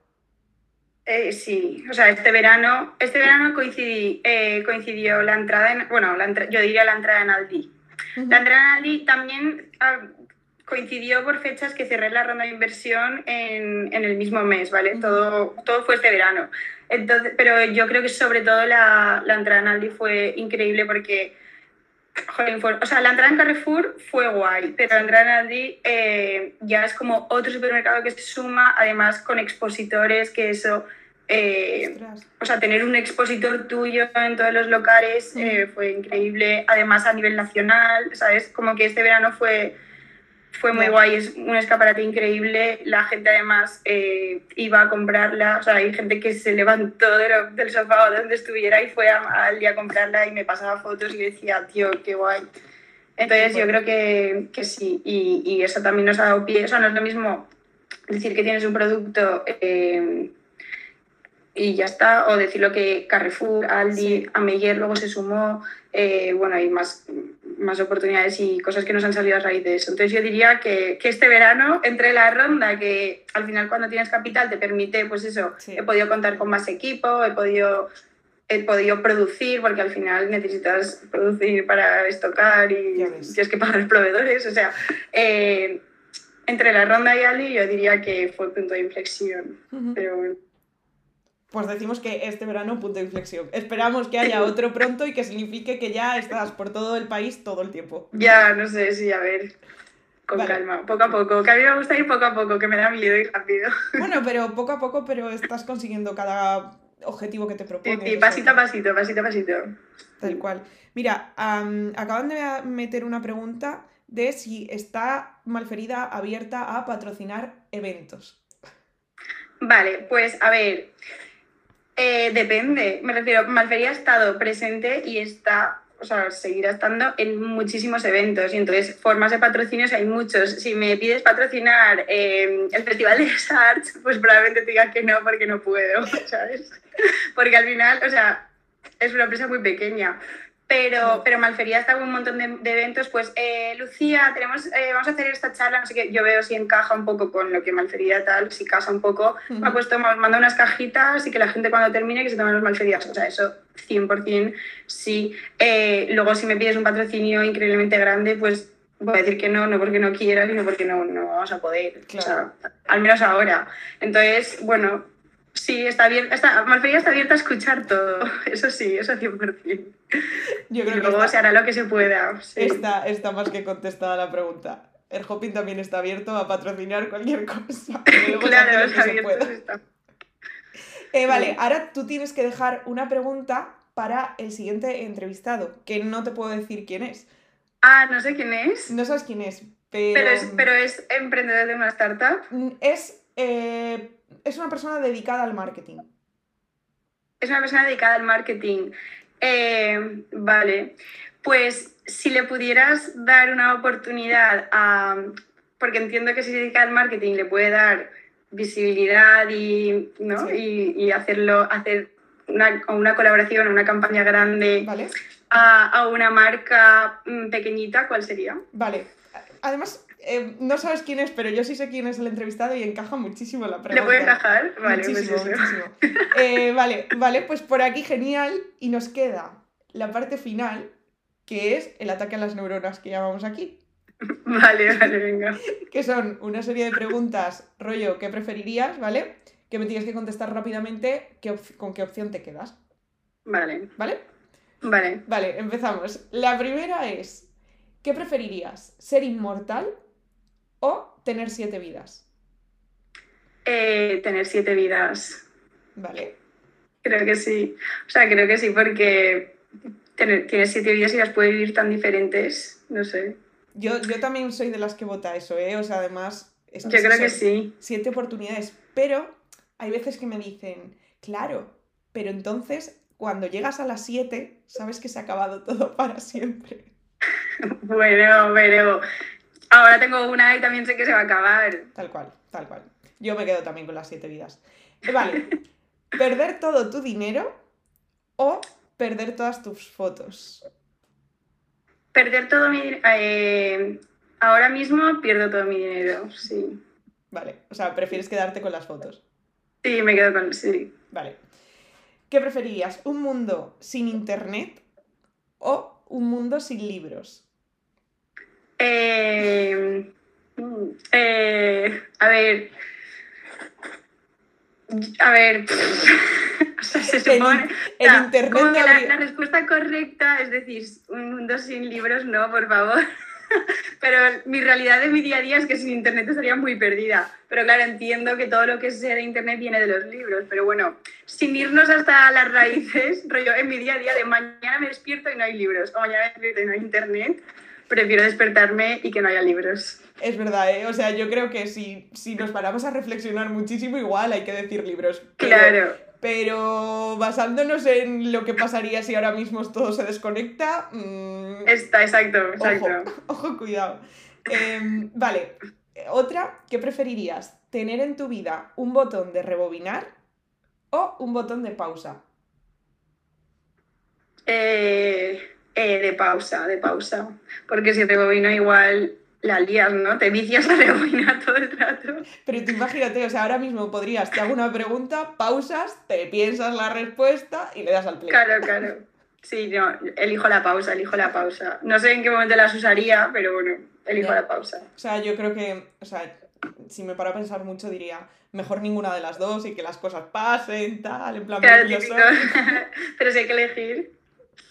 [SPEAKER 2] Eh, sí, o sea, este verano, este verano coincidí, eh, coincidió la entrada en, bueno, la entra- yo diría la entrada en Aldi. La entrada en Aldi también ah, coincidió por fechas que cerré la ronda de inversión en, en el mismo mes, ¿vale?
[SPEAKER 1] Ujú.
[SPEAKER 2] Todo, todo fue este verano. Entonces, pero yo creo que sobre todo la, la entrada en Aldi fue increíble porque, fue- o sea, la entrada en Carrefour fue guay, pero la entrada en Aldi eh, ya es como otro supermercado que se suma, además con expositores, que eso... eh, o sea, tener un expositor tuyo en todos los locales eh, fue increíble. Además, a nivel nacional, ¿sabes? Como que este verano fue, fue muy guay, es un escaparate increíble. La gente, además, eh, iba a comprarla. O sea, hay gente que se levantó de lo- del sofá o donde estuviera y fue a- al día a comprarla y me pasaba fotos y decía, tío, qué guay. Entonces, yo creo que, que sí. Y, y eso también nos ha dado pie. O sea, no es lo mismo decir que tienes un producto. eh, y ya está, o decirlo que Carrefour, Aldi,
[SPEAKER 1] Sí.
[SPEAKER 2] Ameyer luego se sumó, eh, bueno, hay más, más oportunidades y cosas que nos han salido a raíz de eso. Entonces yo diría que, que este verano, entre la ronda, que al final cuando tienes capital te permite, pues eso,
[SPEAKER 1] Sí.
[SPEAKER 2] he podido contar con más equipo, he podido, he podido producir, porque al final necesitas producir para estocar y tienes que pagar proveedores, o sea, eh, entre la ronda y Aldi yo diría que fue punto de inflexión,
[SPEAKER 1] Ujú.
[SPEAKER 2] pero bueno.
[SPEAKER 1] Pues decimos que este verano punto de inflexión. Esperamos que haya otro pronto y que signifique que ya estás por todo el país todo el tiempo.
[SPEAKER 2] Ya, no sé, sí, a ver. Con
[SPEAKER 1] Vale.
[SPEAKER 2] calma, poco a poco. Que a mí me gusta ir poco a poco, que me da miedo ir rápido.
[SPEAKER 1] Bueno, pero poco a poco, pero estás consiguiendo cada objetivo que te propones.
[SPEAKER 2] sí, pasito a pasito, pasito a pasito.
[SPEAKER 1] Tal cual. Mira, am, acaban de meter una pregunta de si está Malferida abierta a patrocinar eventos.
[SPEAKER 2] Vale, pues a ver. Eh, depende. Me refiero, Malfería ha estado presente y está, o sea, seguirá estando en muchísimos eventos. Y entonces, formas de patrocinios hay muchos. Si me pides patrocinar eh, el Festival de las Arts, pues probablemente te diga que no, porque no puedo, ¿sabes? Porque al final, o sea, es una empresa muy pequeña. Pero, pero Malfería está en un montón de, de eventos. Pues, eh, Lucía, tenemos, eh, vamos a hacer esta charla, no sé qué. Yo veo si encaja un poco con lo que Malfería tal, si casa un poco. Me ha puesto, me manda unas cajitas y que la gente cuando termine que se tomen los Malferias. O sea, eso 100% sí. Eh, luego, si me pides un patrocinio increíblemente grande, pues voy a decir que no, no porque no quiera, sino porque no, no vamos a poder. O sea, al menos ahora. Entonces, bueno, sí, está abierta, está, Malferia está abierta a escuchar todo. Eso sí, eso 100%.
[SPEAKER 1] Yo
[SPEAKER 2] Y
[SPEAKER 1] creo que
[SPEAKER 2] luego se
[SPEAKER 1] está,
[SPEAKER 2] hará lo que se pueda. sí.
[SPEAKER 1] está, está más que contestada la pregunta. El Hopping también está abierto a patrocinar cualquier cosa. que luego se
[SPEAKER 2] Claro, está
[SPEAKER 1] que se. Eh, vale, ahora tú tienes que dejar una pregunta para el siguiente entrevistado, que no te puedo decir quién es.
[SPEAKER 2] Ah, no sé quién es.
[SPEAKER 1] No sabes quién es, pero,
[SPEAKER 2] Pero es, pero es emprendedor de una startup.
[SPEAKER 1] mm, es, eh, es una persona dedicada al marketing.
[SPEAKER 2] Es una persona dedicada al marketing. Eh, vale, pues si le pudieras dar una oportunidad a... Porque entiendo que si se dedica al marketing le puede dar visibilidad y, ¿no?
[SPEAKER 1] Sí.
[SPEAKER 2] y, y hacerlo, hacer una, una colaboración, una campaña grande
[SPEAKER 1] ¿Vale?
[SPEAKER 2] a, a una marca mm, pequeñita, ¿cuál sería?
[SPEAKER 1] Vale. Además, eh, no sabes quién es, pero yo sí sé quién es el entrevistado y encaja muchísimo la pregunta.
[SPEAKER 2] ¿Le puede encajar? Vale,
[SPEAKER 1] muchísimo,
[SPEAKER 2] pues
[SPEAKER 1] muchísimo. Eh, vale, vale, pues por aquí genial. Y nos queda la parte final, que es el ataque a las neuronas que llamamos aquí.
[SPEAKER 2] Vale, vale, venga.
[SPEAKER 1] Que son una serie de preguntas, rollo, ¿qué preferirías? ¿Vale? Que me tienes que contestar rápidamente qué con qué opción te quedas.
[SPEAKER 2] Vale,
[SPEAKER 1] ¿Vale?
[SPEAKER 2] vale.
[SPEAKER 1] Vale, empezamos. La primera es, ¿qué preferirías? ¿Ser inmortal o tener siete vidas?
[SPEAKER 2] Eh, tener siete vidas.
[SPEAKER 1] ¿Vale?
[SPEAKER 2] Creo que sí. O sea, creo que sí, porque tener, tienes siete vidas y las puedes vivir tan diferentes. No sé.
[SPEAKER 1] Yo, yo también soy de las que vota eso, ¿eh? O sea, además... Es
[SPEAKER 2] Yo creo que sí.
[SPEAKER 1] Siete oportunidades, pero hay veces que me dicen, claro, pero entonces cuando llegas a las siete, sabes que se ha acabado todo para siempre.
[SPEAKER 2] Bueno, pero ahora tengo una y también sé que se va a acabar.
[SPEAKER 1] Tal cual, tal cual. Yo me quedo también con las siete vidas. Eh, Vale, perder todo tu dinero o perder todas tus fotos.
[SPEAKER 2] Perder todo mi dinero. ahora mismo pierdo todo mi dinero, sí.
[SPEAKER 1] Vale, o sea, prefieres quedarte con las fotos.
[SPEAKER 2] Sí, me quedo con sí.
[SPEAKER 1] Vale. ¿Qué preferirías? ¿Un mundo sin internet o un mundo sin libros?
[SPEAKER 2] Eh, eh, a ver. A ver. o sea, se supone.
[SPEAKER 1] en
[SPEAKER 2] o sea,
[SPEAKER 1] internet
[SPEAKER 2] como
[SPEAKER 1] no
[SPEAKER 2] que la, la respuesta correcta es decir, un mundo sin libros, no, por favor. Pero mi realidad de mi día a día es que sin internet estaría muy perdida. Pero claro, entiendo que todo lo que sé de internet viene de los libros. Pero bueno, sin irnos hasta las raíces, rollo, en mi día a día de mañana me despierto y no hay libros, o mañana me despierto y no hay internet, prefiero despertarme y que no haya libros.
[SPEAKER 1] Es verdad, ¿eh? O sea, yo creo que si, si nos paramos a reflexionar muchísimo, igual hay que decir libros. Pero,
[SPEAKER 2] Claro.
[SPEAKER 1] Pero basándonos en lo que pasaría si ahora mismo todo se desconecta. mm,
[SPEAKER 2] Está, exacto,
[SPEAKER 1] ojo,
[SPEAKER 2] exacto.
[SPEAKER 1] ojo, cuidado. Em, vale, otra, ¿qué preferirías? ¿Tener en tu vida un botón de rebobinar o un botón de pausa?
[SPEAKER 2] Eh, eh, de pausa, de pausa. Porque si rebobino igual la lías, ¿no? Te vicias a rebobinar todo el rato.
[SPEAKER 1] Pero tú imagínate, o sea, ahora mismo podrías, te hago una pregunta, pausas, te piensas la respuesta y le das al play.
[SPEAKER 2] Claro, claro. Sí, no, elijo la pausa, elijo la pausa. No sé en qué momento las usaría, pero bueno, elijo la pausa.
[SPEAKER 1] O sea, yo creo que, o sea, si me paro a pensar mucho diría, mejor ninguna de las dos y que las cosas pasen, tal, en plan
[SPEAKER 2] Claro, pero si hay que elegir.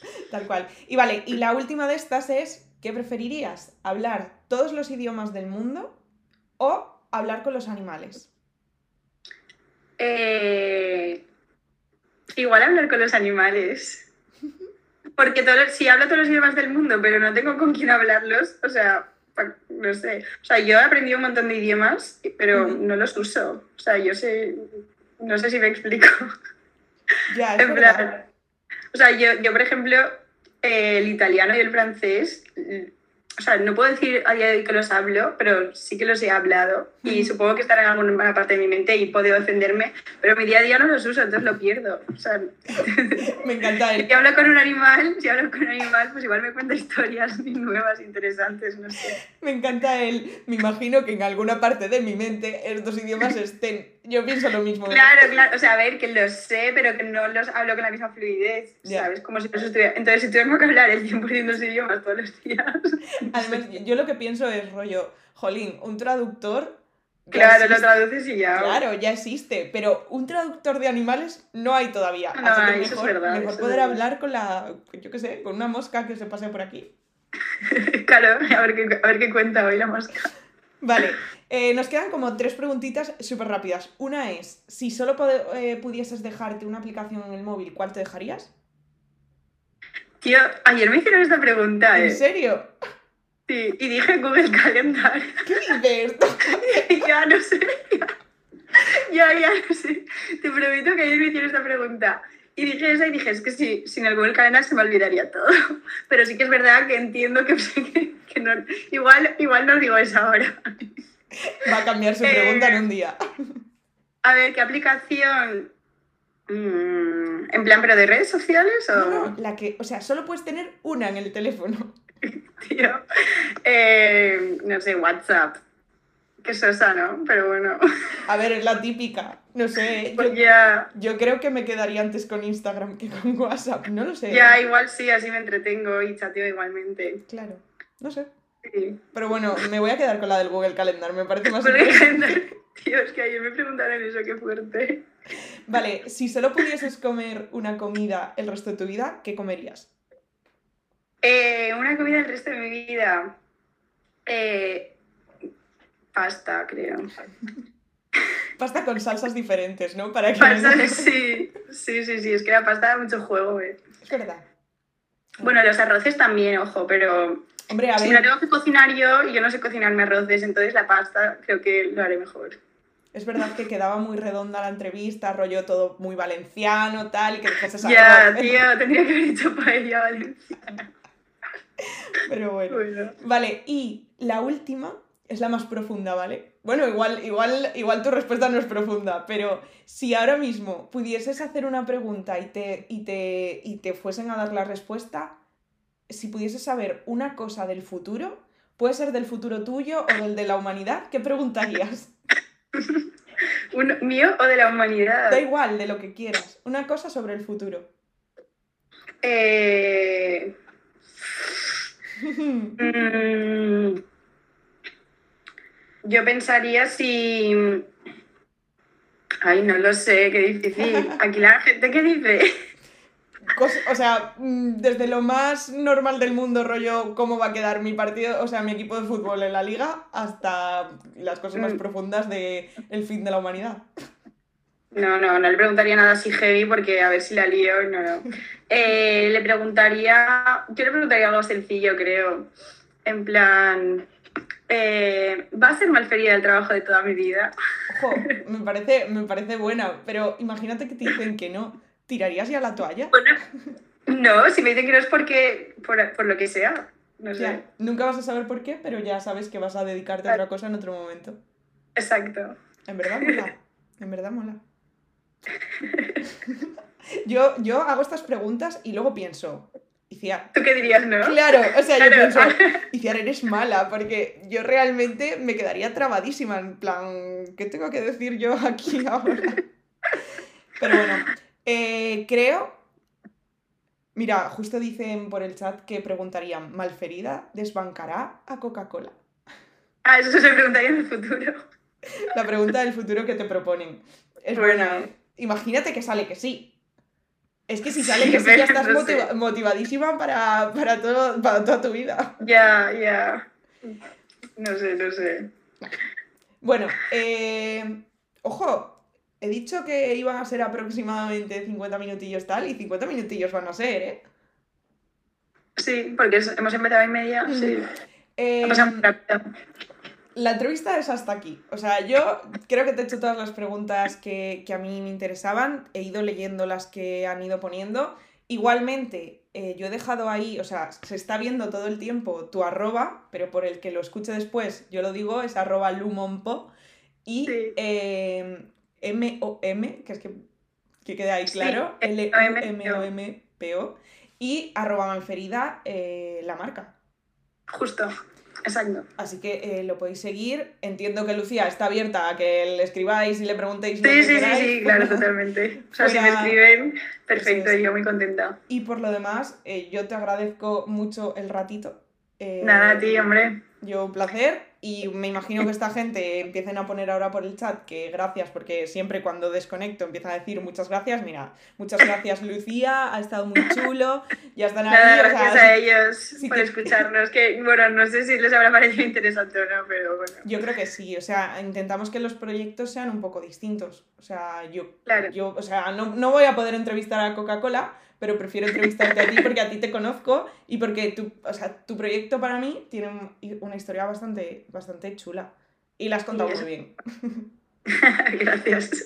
[SPEAKER 1] tal cual. Y vale, y la última de estas es, ¿qué preferirías? ¿Hablar todos los idiomas del mundo o hablar con los animales?
[SPEAKER 2] Eh, igual hablar con los animales. Porque todo- si hablo todos los idiomas del mundo, pero no tengo con quién hablarlos, o sea, no sé. O sea, yo he aprendido un montón de idiomas, pero no los uso. O sea, yo sé, no sé si me explico.
[SPEAKER 1] Ya, es
[SPEAKER 2] En
[SPEAKER 1] verdad.
[SPEAKER 2] plan, o sea, yo, yo, por ejemplo, eh, el italiano y el francés, o sea, no puedo decir a día de hoy que los hablo, pero sí que los he hablado y supongo que estarán en alguna parte de mi mente y puedo defenderme, pero mi día a día no los uso, entonces lo pierdo. O sea,
[SPEAKER 1] Me encanta el
[SPEAKER 2] si hablo con un animal, si hablo con un animal, pues igual me cuenta historias nuevas, interesantes, no sé.
[SPEAKER 1] Me encanta el. Me imagino que en alguna parte de mi mente estos idiomas estén. Yo pienso lo mismo. ¿eh?
[SPEAKER 2] Claro, claro, o sea, a ver, que los sé, pero que no los hablo con la misma fluidez. ¿sabes? Como si los estuviera... Entonces, si tengo que hablar el 100% de los idiomas todos los días...
[SPEAKER 1] Además, yo lo que pienso es rollo, jolín, un traductor.
[SPEAKER 2] Claro, lo
[SPEAKER 1] existe.
[SPEAKER 2] traduces y ya.
[SPEAKER 1] Claro, ya existe, pero un traductor de animales no hay todavía.
[SPEAKER 2] No
[SPEAKER 1] Así que
[SPEAKER 2] hay, eso es
[SPEAKER 1] mejor,
[SPEAKER 2] verdad,
[SPEAKER 1] mejor
[SPEAKER 2] eso es
[SPEAKER 1] poder
[SPEAKER 2] verdad.
[SPEAKER 1] hablar con la, yo qué sé, con una mosca que se pase por aquí.
[SPEAKER 2] Claro, a ver qué, a ver qué cuenta hoy la mosca.
[SPEAKER 1] Vale, eh, nos quedan como tres preguntitas súper rápidas. Una es, si solo eh, pudieses dejarte una aplicación en el móvil, ¿cuál te dejarías?
[SPEAKER 2] Tío, ayer me hicieron esta pregunta,
[SPEAKER 1] ¿En
[SPEAKER 2] ¿eh?
[SPEAKER 1] serio?
[SPEAKER 2] Sí, y dije Google Calendar.
[SPEAKER 1] ¿Qué dices?
[SPEAKER 2] ya no sé. Ya, ya no sé. Te prometo que ayer me hicieron esta pregunta. Y dije esa y dije, es que sí, sin el Google Calendar se me olvidaría todo. Pero sí que es verdad que entiendo que, que, que no, igual, igual no digo esa ahora.
[SPEAKER 1] Va a cambiar su
[SPEAKER 2] Eh,
[SPEAKER 1] pregunta en un día.
[SPEAKER 2] A ver, ¿qué aplicación? Mm, ¿En plan, pero de redes sociales o...?
[SPEAKER 1] No, no, la que, o sea, solo puedes tener una en el teléfono.
[SPEAKER 2] Tío, eh, no sé, WhatsApp. Qué sosa, ¿no? Pero bueno,
[SPEAKER 1] A ver, es la típica. No sé, yo,
[SPEAKER 2] pues
[SPEAKER 1] yo creo que me quedaría antes con Instagram que con WhatsApp. No lo sé.
[SPEAKER 2] ya igual sí, así me entretengo y chateo igualmente.
[SPEAKER 1] Claro, no sé.
[SPEAKER 2] Sí.
[SPEAKER 1] Pero bueno, me voy a quedar con la del Google Calendar, me parece más interesante.
[SPEAKER 2] tío, es que ayer me preguntaron eso, qué fuerte.
[SPEAKER 1] Vale, si solo pudieses comer una comida el resto de tu vida, ¿qué comerías?
[SPEAKER 2] Eh, una comida el resto de mi vida. Eh, pasta, creo.
[SPEAKER 1] Pasta con salsas diferentes, ¿no? Para que
[SPEAKER 2] Pasta, sí, sí, sí, sí, es que la pasta da mucho juego, eh.
[SPEAKER 1] Es verdad.
[SPEAKER 2] Bueno, los arroces también, ojo, pero
[SPEAKER 1] Hombre, a
[SPEAKER 2] si
[SPEAKER 1] ver,
[SPEAKER 2] tengo que cocinar yo, yo no sé cocinarme arroces, entonces la pasta creo que lo haré mejor.
[SPEAKER 1] es verdad que quedaba muy redonda la entrevista, rollo todo muy valenciano, tal, y que dijeses
[SPEAKER 2] Ya,
[SPEAKER 1] arroz.
[SPEAKER 2] tío, tendría que haber hecho paella, ¿vale?
[SPEAKER 1] Pero bueno.
[SPEAKER 2] Bueno.
[SPEAKER 1] Vale, y la última es la más profunda, ¿vale? Bueno, igual, igual, igual tu respuesta no es profunda, pero si ahora mismo pudieses hacer una pregunta y te, y te, y te fuesen a dar la respuesta, si pudieses saber una cosa del futuro, puede ser del futuro tuyo o del de la humanidad, ¿qué preguntarías?
[SPEAKER 2] Un, ¿Mío o de la humanidad?
[SPEAKER 1] Da igual, de lo que quieras. Una cosa sobre el futuro.
[SPEAKER 2] Eh, mm, yo pensaría si... Ay, no lo sé, qué difícil. Aquí la gente, ¿qué dice?
[SPEAKER 1] O sea, mm, desde lo más normal del mundo, rollo, cómo va a quedar mi partido, o sea, mi equipo de fútbol en la liga, hasta las cosas más
[SPEAKER 2] Mm.
[SPEAKER 1] profundas de el fin de la humanidad.
[SPEAKER 2] No, no, no le preguntaría nada así heavy porque a ver si la lío. No, no. Eh, le preguntaría. Yo le preguntaría algo sencillo, creo. En plan. Eh, ¿Va a ser malferida el trabajo de toda mi vida?
[SPEAKER 1] Ojo, me parece, me parece buena, pero imagínate que te dicen que no. ¿Tirarías ya la toalla?
[SPEAKER 2] Bueno, no, si me dicen que no es porque. por, por lo que sea. No sé.
[SPEAKER 1] Ya, nunca vas a saber por qué, pero ya sabes que vas a dedicarte a otra cosa en otro momento.
[SPEAKER 2] Exacto.
[SPEAKER 1] En verdad mola. En verdad mola. Yo, yo hago estas preguntas y luego pienso, Iciar,
[SPEAKER 2] ¿Tú qué dirías, no?
[SPEAKER 1] Claro, o sea, yo pienso, Iciar, eres mala, porque yo realmente me quedaría trabadísima, en plan, ¿qué tengo que decir yo aquí ahora? Pero bueno, eh, creo, mira, justo dicen por el chat que preguntarían, ¿Malferida desbancará a Coca-Cola?
[SPEAKER 2] Ah, eso se preguntaría en el futuro.
[SPEAKER 1] La pregunta del futuro que te proponen. Es
[SPEAKER 2] Bueno.
[SPEAKER 1] buena, ¿eh? Imagínate que sale que sí. Es que si sale
[SPEAKER 2] Sí,
[SPEAKER 1] que sí, ya estás
[SPEAKER 2] no
[SPEAKER 1] motiva-
[SPEAKER 2] sé.
[SPEAKER 1] motivadísima para, para, todo, para toda tu vida.
[SPEAKER 2] Ya, ya. No sé, no sé.
[SPEAKER 1] Bueno, eh, ojo, he dicho que iban a ser aproximadamente 50 minutillos tal y 50 minutillos van a ser, ¿eh?
[SPEAKER 2] Sí, porque hemos empezado y media. Sí.
[SPEAKER 1] Eh, La entrevista es hasta aquí. O sea, yo creo que te he hecho todas las preguntas que, que a mí me interesaban. He ido leyendo las que han ido poniendo. Igualmente, eh, yo he dejado ahí, o sea, se está viendo todo el tiempo tu arroba, pero por el que lo escuche después, yo lo digo, es arroba lumonpo. Y
[SPEAKER 2] Sí.
[SPEAKER 1] eh, M-O-M, que es que, que quede ahí
[SPEAKER 2] Sí,
[SPEAKER 1] claro,
[SPEAKER 2] M-O-M-P-O.
[SPEAKER 1] L-U-M-O-M-P-O. Y arroba malferida, eh, la marca.
[SPEAKER 2] Justo. Exacto.
[SPEAKER 1] Así que eh, lo podéis seguir. Entiendo que Lucía está abierta a que le escribáis y le preguntéis. lo
[SPEAKER 2] Sí,
[SPEAKER 1] que
[SPEAKER 2] sí, sí,
[SPEAKER 1] queráis.
[SPEAKER 2] sí, claro, totalmente. O sea, si me escriben, perfecto,
[SPEAKER 1] Eso es.
[SPEAKER 2] yo muy contenta.
[SPEAKER 1] Y por lo demás, eh, yo te agradezco mucho el ratito. Eh,
[SPEAKER 2] Nada, a ti, hombre.
[SPEAKER 1] Yo un placer. Y me imagino que esta gente empiecen a poner ahora por el chat que gracias, porque siempre cuando desconecto empiezan a decir muchas gracias. Mira, muchas gracias Lucía, ha estado muy chulo. Ya están ahí.
[SPEAKER 2] Nada,
[SPEAKER 1] o sea,
[SPEAKER 2] gracias a ellos
[SPEAKER 1] sí
[SPEAKER 2] por escucharnos. Que, bueno, no sé si les habrá parecido interesante o no, pero bueno.
[SPEAKER 1] Yo creo que sí, o sea, intentamos que los proyectos sean un poco distintos. O sea, yo,
[SPEAKER 2] Claro.
[SPEAKER 1] yo o sea, no, no voy a poder entrevistar a Coca-Cola, pero prefiero entrevistarte a ti porque a ti te conozco y porque tu, o sea, tu proyecto para mí tiene un- una historia bastante, bastante chula. Y la has contado muy bien.
[SPEAKER 2] gracias.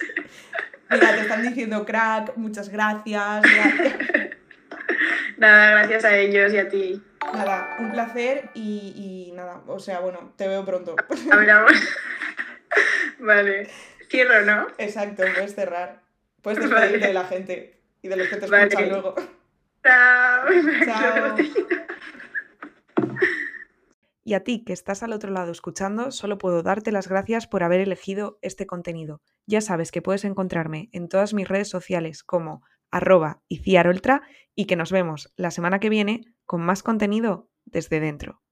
[SPEAKER 1] Mira, te están diciendo crack, muchas gracias. gracias.
[SPEAKER 2] Nada, gracias a ellos y a ti.
[SPEAKER 1] Nada, un placer y, y nada, o sea, bueno, te veo pronto.
[SPEAKER 2] Hablamos. vale. Cierro, ¿no?
[SPEAKER 1] Exacto, puedes cerrar. Puedes
[SPEAKER 2] Vale.
[SPEAKER 1] despedirte de la gente y de los que te
[SPEAKER 2] Vale.
[SPEAKER 1] escuchan luego.
[SPEAKER 2] Chao.
[SPEAKER 1] Chao. Y a ti que estás al otro lado escuchando, solo puedo darte las gracias por haber elegido este contenido. Ya sabes que puedes encontrarme en todas mis redes sociales como arroba iciaroltra y que nos vemos la semana que viene con más contenido desde dentro.